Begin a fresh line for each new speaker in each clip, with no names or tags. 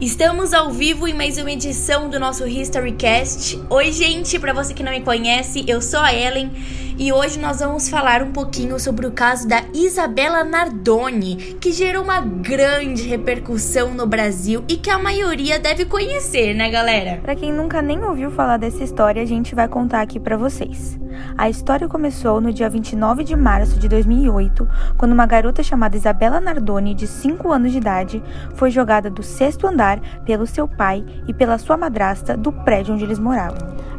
Estamos ao vivo em mais uma edição do nosso Historycast. Oi, gente, para você que não me conhece, eu sou a Ellen e hoje nós vamos falar um pouquinho sobre o caso da Isabela Nardoni, que gerou uma grande repercussão no Brasil e que a maioria deve conhecer, né, galera?
Para quem nunca nem ouviu falar dessa história, a gente vai contar aqui para vocês. A história começou no dia 29 de março de 2008, quando uma garota chamada Isabela Nardoni, de 5 anos de idade, foi jogada do sexto andar pelo seu pai e pela sua madrasta do prédio onde eles moravam.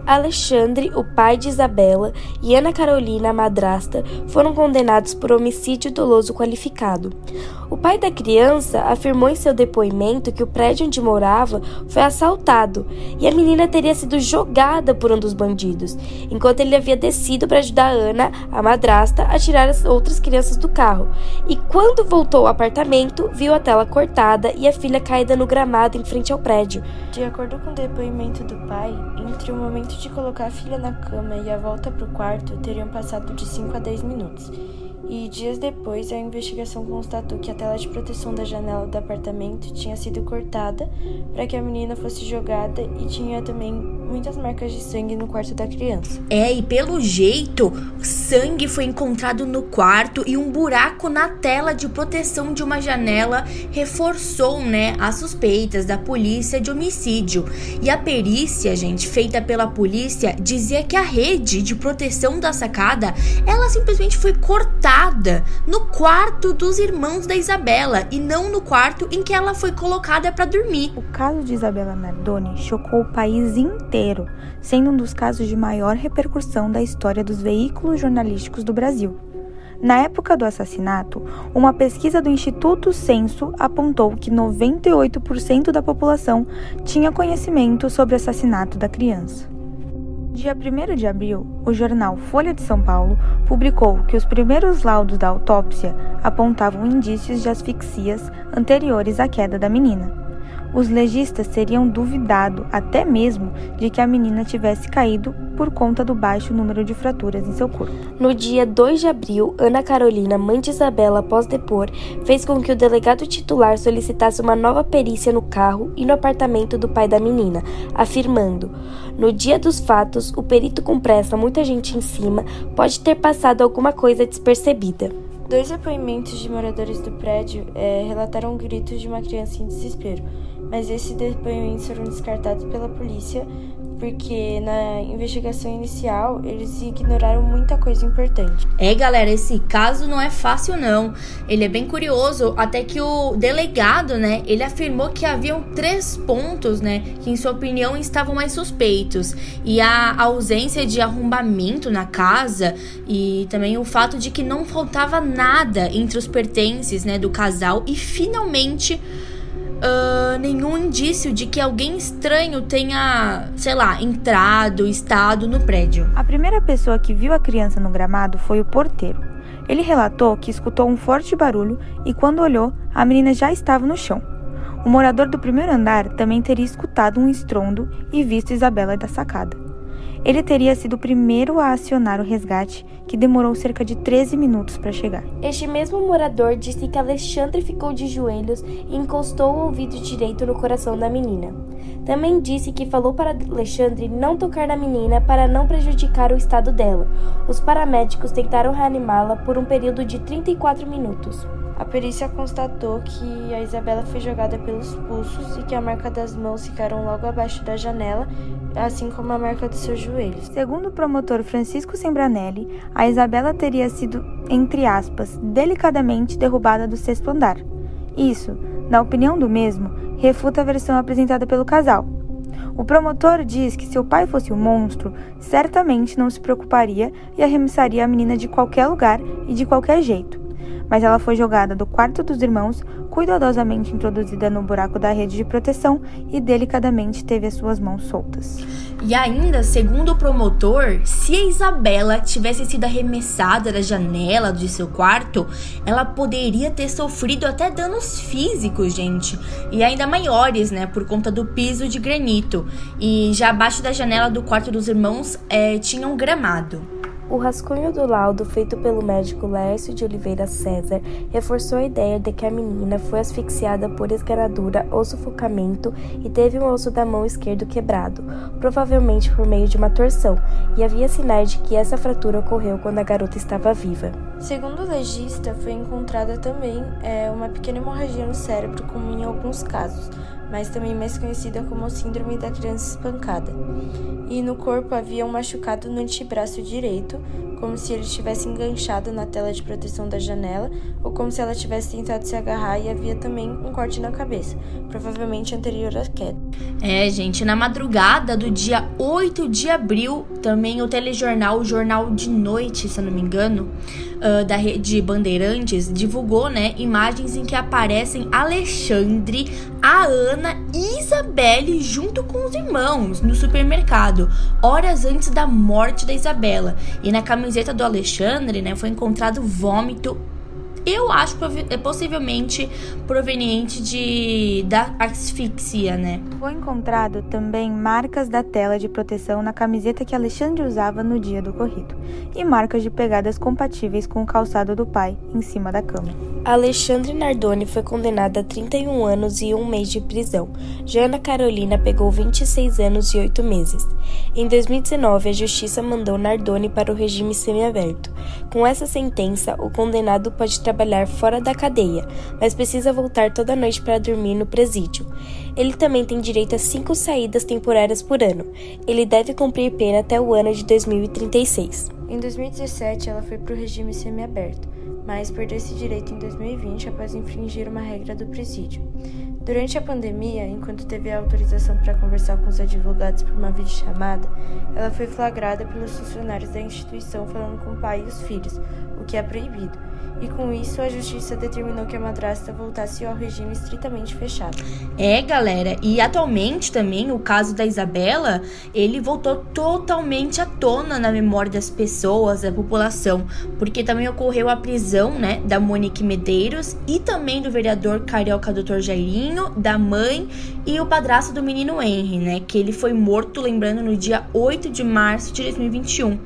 Alexandre, o pai de Isabela, e Ana Carolina, a madrasta, foram condenados por homicídio doloso qualificado. O pai da criança afirmou em seu depoimento que o prédio onde morava foi assaltado e a menina teria sido jogada por um dos bandidos, enquanto ele havia descido para ajudar Ana, a madrasta, a tirar as outras crianças do carro. E quando voltou ao apartamento, viu a tela cortada e a filha caída no gramado em frente ao prédio.
De acordo com o depoimento do pai, entre o momento de colocar a filha na cama e a volta para o quarto teriam passado de 5 a 10 minutos. E dias depois, a investigação constatou que a tela de proteção da janela do apartamento tinha sido cortada para que a menina fosse jogada e tinha também muitas marcas de sangue no quarto da criança.
É, e pelo jeito, sangue foi encontrado no quarto e um buraco na tela de proteção de uma janela reforçou, né, as suspeitas da polícia de homicídio. E a perícia, gente, feita pela polícia, dizia que a rede de proteção da sacada, ela simplesmente foi cortada no quarto dos irmãos da Isabela e não no quarto em que ela foi colocada para dormir.
O caso de Isabela Nardoni chocou o país inteiro, sendo um dos casos de maior repercussão da história dos veículos jornalísticos do Brasil. Na época do assassinato, uma pesquisa do Instituto Censo apontou que 98% da população tinha conhecimento sobre o assassinato da criança. Dia 1 de abril, o jornal Folha de São Paulo publicou que os primeiros laudos da autópsia apontavam indícios de asfixias anteriores à queda da menina os legistas teriam duvidado até mesmo de que a menina tivesse caído por conta do baixo número de fraturas em seu corpo.
No dia 2 de abril, Ana Carolina, mãe de Isabela, após depor, fez com que o delegado titular solicitasse uma nova perícia no carro e no apartamento do pai da menina, afirmando: No dia dos fatos, o perito com pressa, muita gente em cima, pode ter passado alguma coisa despercebida.
Dois depoimentos de moradores do prédio é, relataram gritos de uma criança em desespero mas esses depoimentos foram descartados pela polícia porque na investigação inicial eles ignoraram muita coisa importante.
É, galera, esse caso não é fácil não. Ele é bem curioso, até que o delegado, né, ele afirmou que haviam três pontos, né, que em sua opinião estavam mais suspeitos. E a ausência de arrombamento na casa e também o fato de que não faltava nada entre os pertences, né, do casal e finalmente uh, nenhum indício de que alguém estranho tenha, sei lá, entrado, estado no prédio.
A primeira pessoa que viu a criança no gramado foi o porteiro. Ele relatou que escutou um forte barulho e, quando olhou, a menina já estava no chão. O morador do primeiro andar também teria escutado um estrondo e visto Isabela da sacada. Ele teria sido o primeiro a acionar o resgate, que demorou cerca de 13 minutos para chegar.
Este mesmo morador disse que Alexandre ficou de joelhos e encostou o ouvido direito no coração da menina. Também disse que falou para Alexandre não tocar na menina para não prejudicar o estado dela. Os paramédicos tentaram reanimá-la por um período de 34 minutos.
A perícia constatou que a Isabela foi jogada pelos pulsos e que a marca das mãos ficaram logo abaixo da janela, assim como a marca dos seus joelhos.
Segundo o promotor Francisco Sembranelli, a Isabela teria sido, entre aspas, delicadamente derrubada do sexto andar. Isso, na opinião do mesmo, refuta a versão apresentada pelo casal. O promotor diz que se o pai fosse um monstro, certamente não se preocuparia e arremessaria a menina de qualquer lugar e de qualquer jeito mas ela foi jogada do quarto dos irmãos, cuidadosamente introduzida no buraco da rede de proteção e delicadamente teve as suas mãos soltas.
E ainda, segundo o promotor, se a Isabela tivesse sido arremessada da janela de seu quarto, ela poderia ter sofrido até danos físicos, gente, e ainda maiores, né, por conta do piso de granito. E já abaixo da janela do quarto dos irmãos é, tinha um gramado.
O rascunho do laudo feito pelo médico Lércio de Oliveira César reforçou a ideia de que a menina foi asfixiada por esganadura ou sufocamento e teve um osso da mão esquerdo quebrado, provavelmente por meio de uma torção, e havia sinais de que essa fratura ocorreu quando a garota estava viva.
Segundo o legista, foi encontrada também é, uma pequena hemorragia no cérebro, como em alguns casos, mas também mais conhecida como Síndrome da Criança Espancada. E no corpo havia um machucado no antebraço direito, como se ele estivesse enganchado na tela de proteção da janela, ou como se ela tivesse tentado se agarrar e havia também um corte na cabeça, provavelmente anterior à queda.
É, gente, na madrugada do dia 8 de abril, também o telejornal, o Jornal de Noite, se eu não me engano, uh, da rede Bandeirantes, divulgou, né, imagens em que aparecem Alexandre, a Ana e Isabelle junto com os irmãos no supermercado, horas antes da morte da Isabela. E na camiseta do Alexandre, né, foi encontrado vômito eu acho é possivelmente proveniente de da asfixia, né?
Foi encontrado também marcas da tela de proteção na camiseta que Alexandre usava no dia do ocorrido e marcas de pegadas compatíveis com o calçado do pai em cima da cama.
Alexandre Nardoni foi condenada a 31 anos e um mês de prisão. Jana Carolina pegou 26 anos e 8 meses. Em 2019, a justiça mandou Nardoni para o regime semiaberto. Com essa sentença, o condenado pode trabalhar fora da cadeia, mas precisa voltar toda noite para dormir no presídio. Ele também tem direito a cinco saídas temporárias por ano. Ele deve cumprir pena até o ano de 2036.
Em 2017, ela foi para o regime semiaberto, mas perdeu esse direito em 2020 após infringir uma regra do presídio. Durante a pandemia, enquanto teve a autorização para conversar com os advogados por uma videochamada, ela foi flagrada pelos funcionários da instituição falando com o pai e os filhos, que é proibido e com isso a justiça determinou que a madrasta voltasse ao regime estritamente fechado.
É, galera, e atualmente também o caso da Isabela, ele voltou totalmente à tona na memória das pessoas, da população, porque também ocorreu a prisão, né, da Monique Medeiros e também do vereador carioca Dr. Jairinho, da mãe e o padrasto do menino Henry, né, que ele foi morto, lembrando, no dia 8 de março de 2021.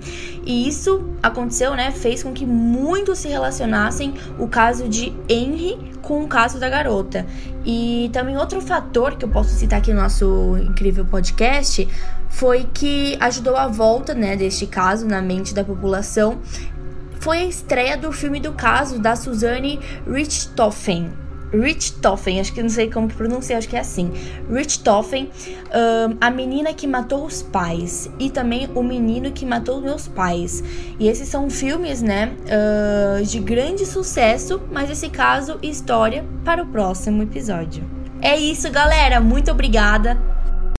E isso aconteceu, né, fez com que muitos se relacionassem relacionassem o caso de Henry com o caso da garota. E também outro fator que eu posso citar aqui no nosso incrível podcast foi que ajudou a volta, né, deste caso na mente da população foi a estreia do filme do caso da Suzanne Richthofen, Richthofen, acho que não sei como que pronuncia, acho que é assim. Richthofen, um, a menina que matou os pais e também o menino que matou meus pais. E esses são filmes, né, uh, de grande sucesso, mas esse caso, história para o próximo episódio. É isso, galera. Muito obrigada